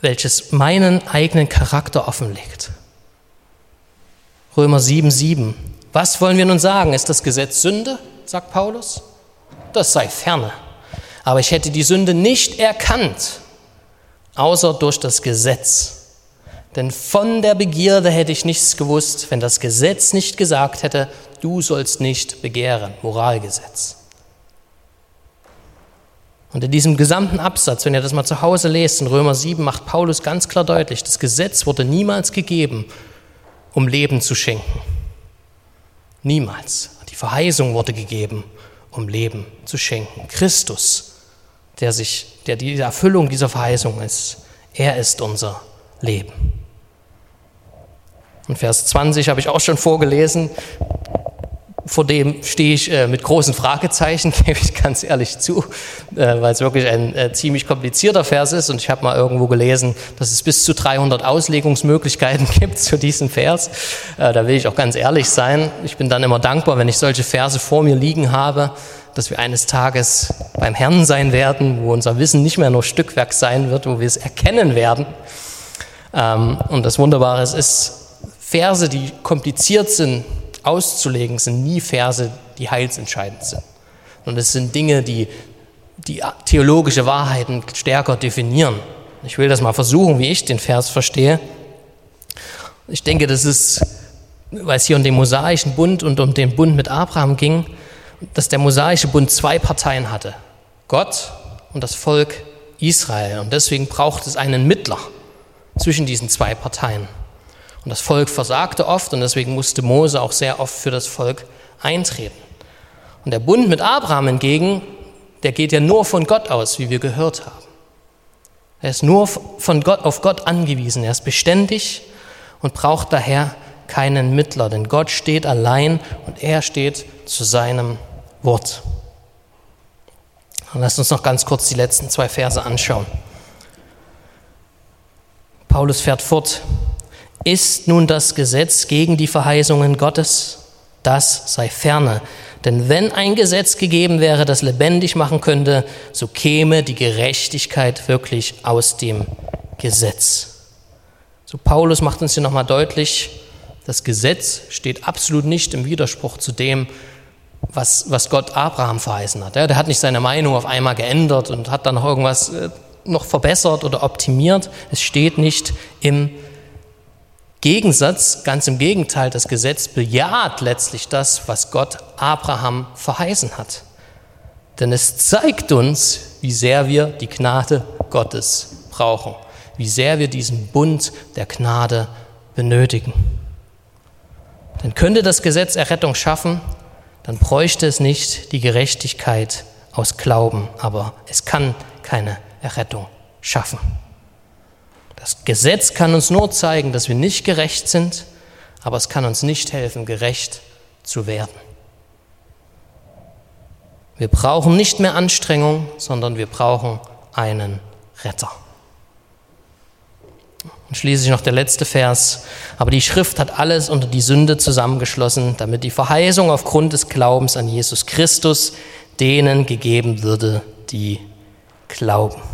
welches meinen eigenen Charakter offenlegt. Römer 7,7. Was wollen wir nun sagen? Ist das Gesetz Sünde? sagt Paulus. Das sei ferne. Aber ich hätte die Sünde nicht erkannt, außer durch das Gesetz. Denn von der Begierde hätte ich nichts gewusst, wenn das Gesetz nicht gesagt hätte, du sollst nicht begehren. Moralgesetz. Und in diesem gesamten Absatz, wenn ihr das mal zu Hause lest, in Römer 7 macht Paulus ganz klar deutlich, das Gesetz wurde niemals gegeben, um Leben zu schenken. Niemals. Die Verheißung wurde gegeben, um Leben zu schenken. Christus, der sich, der die Erfüllung dieser Verheißung ist, er ist unser Leben. Und Vers 20 habe ich auch schon vorgelesen vor dem stehe ich äh, mit großen Fragezeichen, gebe ich ganz ehrlich zu, äh, weil es wirklich ein äh, ziemlich komplizierter Vers ist. Und ich habe mal irgendwo gelesen, dass es bis zu 300 Auslegungsmöglichkeiten gibt zu diesem Vers. Äh, da will ich auch ganz ehrlich sein. Ich bin dann immer dankbar, wenn ich solche Verse vor mir liegen habe, dass wir eines Tages beim Herrn sein werden, wo unser Wissen nicht mehr nur Stückwerk sein wird, wo wir es erkennen werden. Ähm, und das Wunderbare ist, Verse, die kompliziert sind, auszulegen, sind nie Verse, die heilsentscheidend sind. Und es sind Dinge, die die theologische Wahrheiten stärker definieren. Ich will das mal versuchen, wie ich den Vers verstehe. Ich denke, das ist, weil es hier um den mosaischen Bund und um den Bund mit Abraham ging, dass der mosaische Bund zwei Parteien hatte. Gott und das Volk Israel. Und deswegen braucht es einen Mittler zwischen diesen zwei Parteien. Und das Volk versagte oft und deswegen musste Mose auch sehr oft für das Volk eintreten. Und der Bund mit Abraham hingegen, der geht ja nur von Gott aus, wie wir gehört haben. Er ist nur von Gott auf Gott angewiesen. Er ist beständig und braucht daher keinen Mittler, denn Gott steht allein und er steht zu seinem Wort. Und lasst uns noch ganz kurz die letzten zwei Verse anschauen. Paulus fährt fort. Ist nun das Gesetz gegen die Verheißungen Gottes? Das sei ferne. Denn wenn ein Gesetz gegeben wäre, das lebendig machen könnte, so käme die Gerechtigkeit wirklich aus dem Gesetz. So Paulus macht uns hier nochmal deutlich, das Gesetz steht absolut nicht im Widerspruch zu dem, was, was Gott Abraham verheißen hat. Der hat nicht seine Meinung auf einmal geändert und hat dann noch irgendwas äh, noch verbessert oder optimiert. Es steht nicht im Gegensatz, ganz im Gegenteil, das Gesetz bejaht letztlich das, was Gott Abraham verheißen hat. Denn es zeigt uns, wie sehr wir die Gnade Gottes brauchen, wie sehr wir diesen Bund der Gnade benötigen. Denn könnte das Gesetz Errettung schaffen, dann bräuchte es nicht die Gerechtigkeit aus Glauben, aber es kann keine Errettung schaffen. Das Gesetz kann uns nur zeigen, dass wir nicht gerecht sind, aber es kann uns nicht helfen, gerecht zu werden. Wir brauchen nicht mehr Anstrengung, sondern wir brauchen einen Retter. Und schließlich noch der letzte Vers. Aber die Schrift hat alles unter die Sünde zusammengeschlossen, damit die Verheißung aufgrund des Glaubens an Jesus Christus denen gegeben würde, die glauben.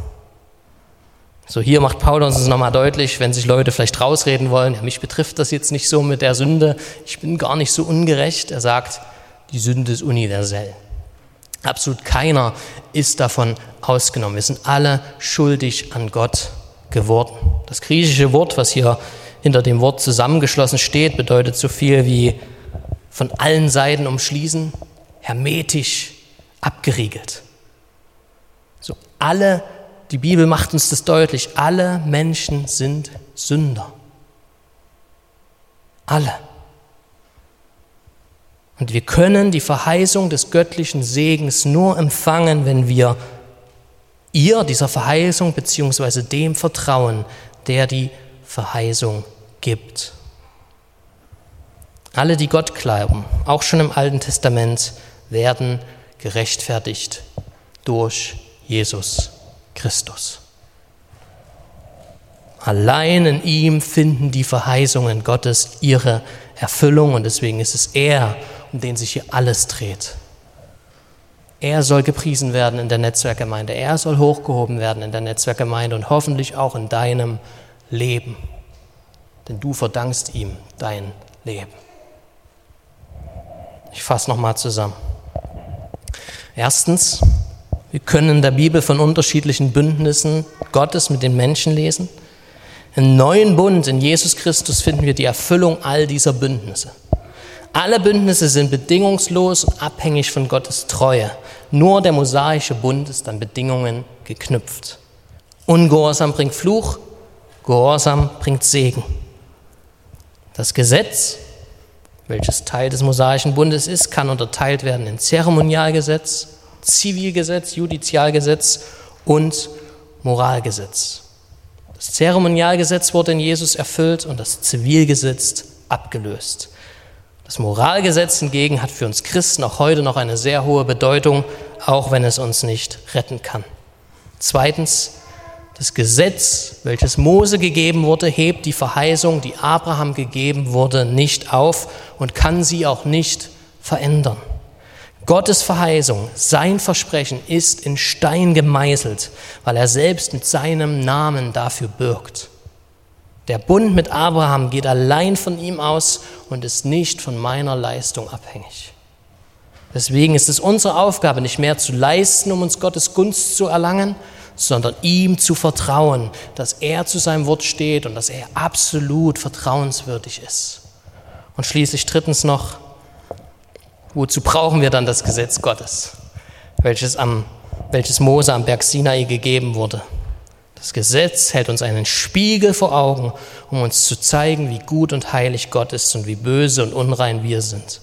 So hier macht Paulus es nochmal deutlich, wenn sich Leute vielleicht rausreden wollen, ja, mich betrifft das jetzt nicht so mit der Sünde, ich bin gar nicht so ungerecht. Er sagt, die Sünde ist universell. Absolut keiner ist davon ausgenommen. Wir sind alle schuldig an Gott geworden. Das griechische Wort, was hier hinter dem Wort zusammengeschlossen steht, bedeutet so viel wie von allen Seiten umschließen, hermetisch abgeriegelt. So alle die Bibel macht uns das deutlich, alle Menschen sind Sünder. Alle. Und wir können die Verheißung des göttlichen Segens nur empfangen, wenn wir ihr, dieser Verheißung, beziehungsweise dem vertrauen, der die Verheißung gibt. Alle, die Gott glauben, auch schon im Alten Testament, werden gerechtfertigt durch Jesus Christus. Allein in ihm finden die Verheißungen Gottes ihre Erfüllung und deswegen ist es er, um den sich hier alles dreht. Er soll gepriesen werden in der Netzwerkgemeinde. Er soll hochgehoben werden in der Netzwerkgemeinde und hoffentlich auch in deinem Leben. Denn du verdankst ihm dein Leben. Ich fasse nochmal zusammen. Erstens, wir können in der Bibel von unterschiedlichen Bündnissen Gottes mit den Menschen lesen. Im neuen Bund in Jesus Christus finden wir die Erfüllung all dieser Bündnisse. Alle Bündnisse sind bedingungslos und abhängig von Gottes Treue. Nur der mosaische Bund ist an Bedingungen geknüpft. Ungehorsam bringt Fluch, Gehorsam bringt Segen. Das Gesetz, welches Teil des mosaischen Bundes ist, kann unterteilt werden in Zeremonialgesetz, Zivilgesetz, Judizialgesetz und Moralgesetz. Das Zeremonialgesetz wurde in Jesus erfüllt und das Zivilgesetz abgelöst. Das Moralgesetz hingegen hat für uns Christen auch heute noch eine sehr hohe Bedeutung, auch wenn es uns nicht retten kann. Zweitens, das Gesetz, welches Mose gegeben wurde, hebt die Verheißung, die Abraham gegeben wurde, nicht auf und kann sie auch nicht verändern. Gottes Verheißung, sein Versprechen ist in Stein gemeißelt, weil er selbst mit seinem Namen dafür birgt. Der Bund mit Abraham geht allein von ihm aus und ist nicht von meiner Leistung abhängig. Deswegen ist es unsere Aufgabe, nicht mehr zu leisten, um uns Gottes Gunst zu erlangen, sondern ihm zu vertrauen, dass er zu seinem Wort steht und dass er absolut vertrauenswürdig ist. Und schließlich drittens noch, wozu brauchen wir dann das Gesetz Gottes, welches, am, welches Mose am Berg Sinai gegeben wurde? Das Gesetz hält uns einen Spiegel vor Augen, um uns zu zeigen, wie gut und heilig Gott ist und wie böse und unrein wir sind.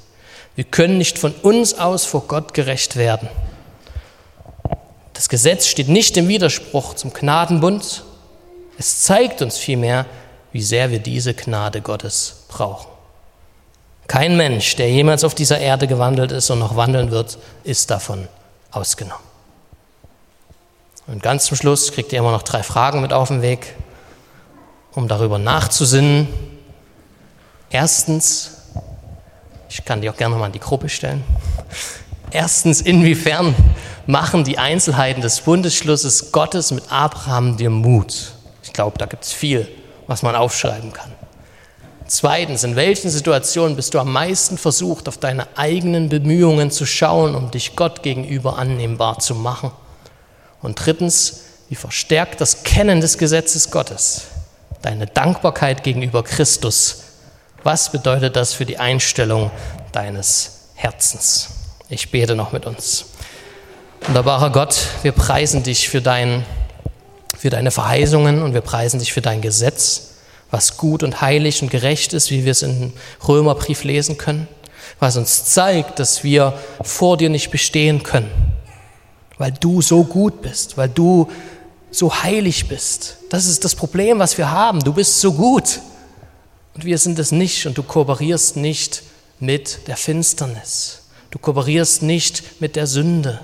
Wir können nicht von uns aus vor Gott gerecht werden. Das Gesetz steht nicht im Widerspruch zum Gnadenbund. Es zeigt uns vielmehr, wie sehr wir diese Gnade Gottes brauchen. Kein Mensch, der jemals auf dieser Erde gewandelt ist und noch wandeln wird, ist davon ausgenommen. Und ganz zum Schluss kriegt ihr immer noch drei Fragen mit auf den Weg, um darüber nachzusinnen. Erstens, ich kann die auch gerne nochmal in die Gruppe stellen. Erstens, inwiefern machen die Einzelheiten des Bundesschlusses Gottes mit Abraham dir Mut? Ich glaube, da gibt es viel, was man aufschreiben kann. Zweitens, in welchen Situationen bist du am meisten versucht, auf deine eigenen Bemühungen zu schauen, um dich Gott gegenüber annehmbar zu machen? Und drittens, wie verstärkt das Kennen des Gesetzes Gottes deine Dankbarkeit gegenüber Christus? Was bedeutet das für die Einstellung deines Herzens? Ich bete noch mit uns. Wunderbarer Gott, wir preisen dich für, dein, für deine Verheißungen und wir preisen dich für dein Gesetz, was gut und heilig und gerecht ist, wie wir es im Römerbrief lesen können, was uns zeigt, dass wir vor dir nicht bestehen können weil du so gut bist, weil du so heilig bist. Das ist das Problem, was wir haben. Du bist so gut und wir sind es nicht und du kooperierst nicht mit der Finsternis. Du kooperierst nicht mit der Sünde.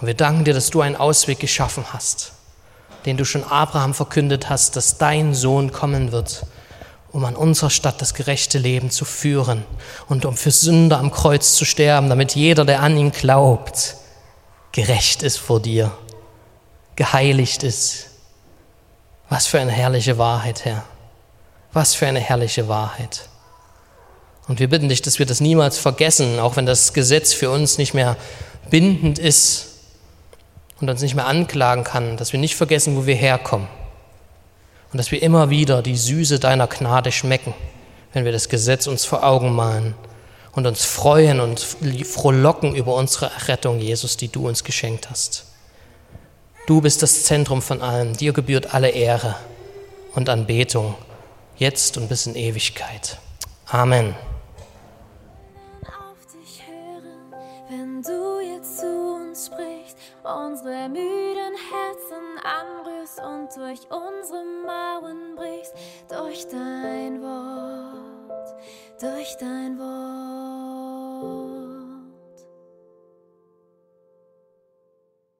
Und wir danken dir, dass du einen Ausweg geschaffen hast, den du schon Abraham verkündet hast, dass dein Sohn kommen wird um an unserer Stadt das gerechte Leben zu führen und um für Sünder am Kreuz zu sterben, damit jeder, der an ihn glaubt, gerecht ist vor dir, geheiligt ist. Was für eine herrliche Wahrheit, Herr. Was für eine herrliche Wahrheit. Und wir bitten dich, dass wir das niemals vergessen, auch wenn das Gesetz für uns nicht mehr bindend ist und uns nicht mehr anklagen kann, dass wir nicht vergessen, wo wir herkommen und dass wir immer wieder die Süße deiner Gnade schmecken, wenn wir das Gesetz uns vor Augen malen und uns freuen und frohlocken über unsere Errettung, Jesus, die du uns geschenkt hast. Du bist das Zentrum von allem, dir gebührt alle Ehre und Anbetung, jetzt und bis in Ewigkeit. Amen. Unsere müden Herzen anrührst und durch unsere Mauern brichst, durch dein Wort, durch dein Wort.